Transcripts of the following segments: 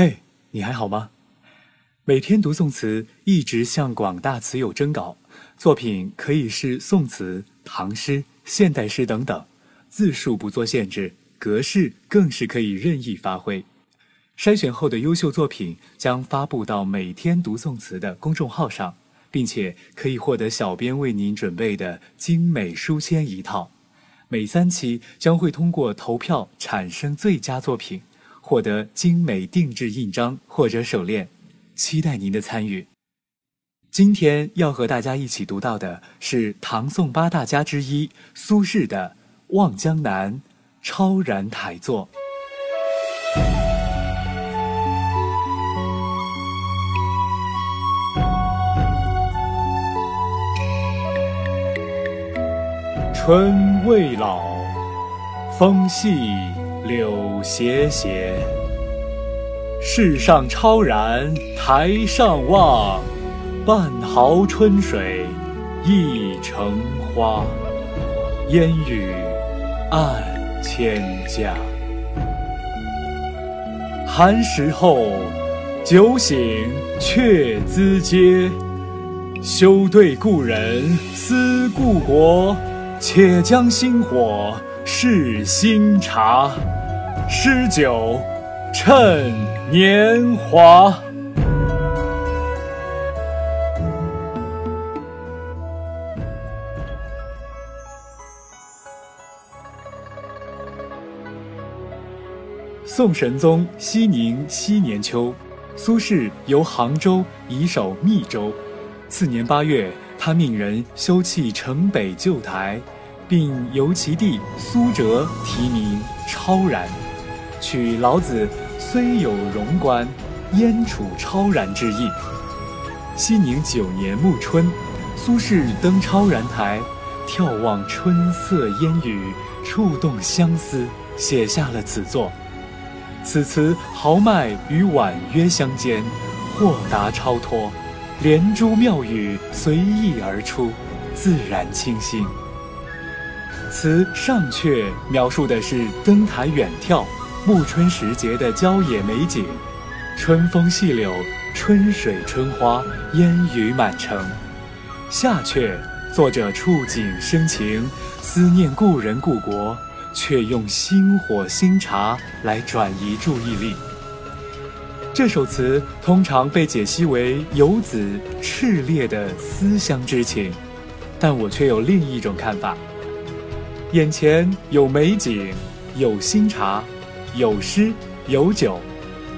嘿，你还好吗？每天读宋词，一直向广大词友征稿，作品可以是宋词、唐诗、现代诗等等，字数不做限制，格式更是可以任意发挥。筛选后的优秀作品将发布到每天读宋词的公众号上，并且可以获得小编为您准备的精美书签一套。每三期将会通过投票产生最佳作品。获得精美定制印章或者手链，期待您的参与。今天要和大家一起读到的是唐宋八大家之一苏轼的《望江南》，超然台作。春未老，风细。柳斜斜，世上超然台上望，半壕春水一城花，烟雨暗千家。寒食后，酒醒却咨嗟，休对故人思故国，且将新火试新茶。诗酒趁年华。宋神宗熙宁七年秋，苏轼由杭州移守密州。次年八月，他命人修葺城北旧台，并由其弟苏辙题名“超然”。取老子“虽有荣观，焉处超然”之意。熙宁九年暮春，苏轼登超然台，眺望春色烟雨，触动相思，写下了此作。此词豪迈与婉约相间，豁达超脱，连珠妙语随意而出，自然清新。词上阙描述的是登台远眺。暮春时节的郊野美景，春风细柳，春水春花，烟雨满城。下阙，作者触景生情，思念故人故国，却用新火新茶来转移注意力。这首词通常被解析为游子炽烈的思乡之情，但我却有另一种看法。眼前有美景，有新茶。有诗有酒，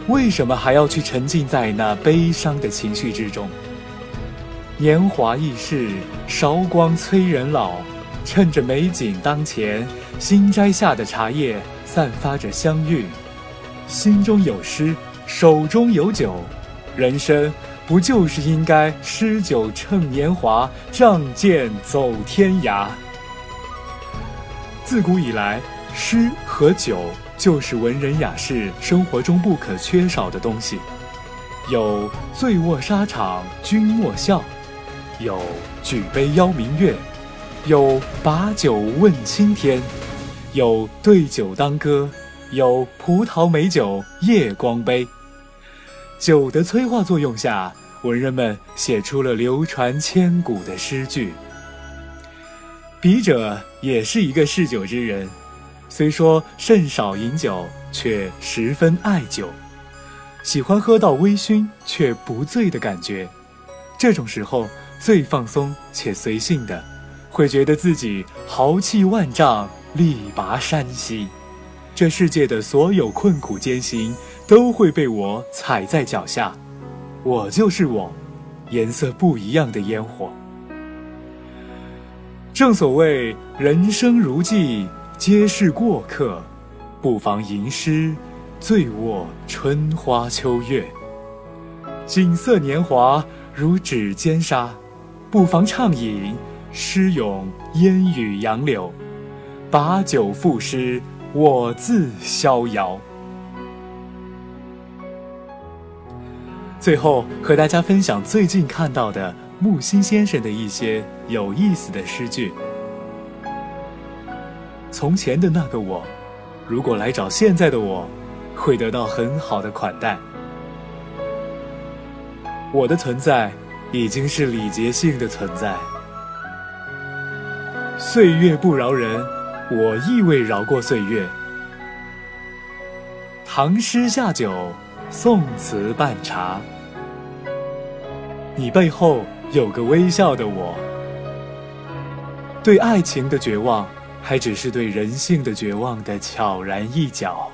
为什么还要去沉浸在那悲伤的情绪之中？年华易逝，韶光催人老。趁着美景当前，新摘下的茶叶散发着香韵，心中有诗，手中有酒，人生不就是应该诗酒趁年华，仗剑走天涯？自古以来，诗和酒。就是文人雅士生活中不可缺少的东西，有醉卧沙场君莫笑，有举杯邀明月，有把酒问青天，有对酒当歌，有葡萄美酒夜光杯。酒的催化作用下，文人们写出了流传千古的诗句。笔者也是一个嗜酒之人。虽说甚少饮酒，却十分爱酒，喜欢喝到微醺却不醉的感觉。这种时候最放松且随性的，会觉得自己豪气万丈，力拔山兮。这世界的所有困苦艰辛都会被我踩在脚下，我就是我，颜色不一样的烟火。正所谓人生如寄。皆是过客，不妨吟诗，醉卧春花秋月。景色年华如指尖沙，不妨畅饮，诗咏烟雨杨柳，把酒赋诗，我自逍遥。最后和大家分享最近看到的木心先生的一些有意思的诗句。从前的那个我，如果来找现在的我，会得到很好的款待。我的存在已经是礼节性的存在。岁月不饶人，我亦未饶过岁月。唐诗下酒，宋词半茶。你背后有个微笑的我。对爱情的绝望，还只是对人性的绝望的悄然一角。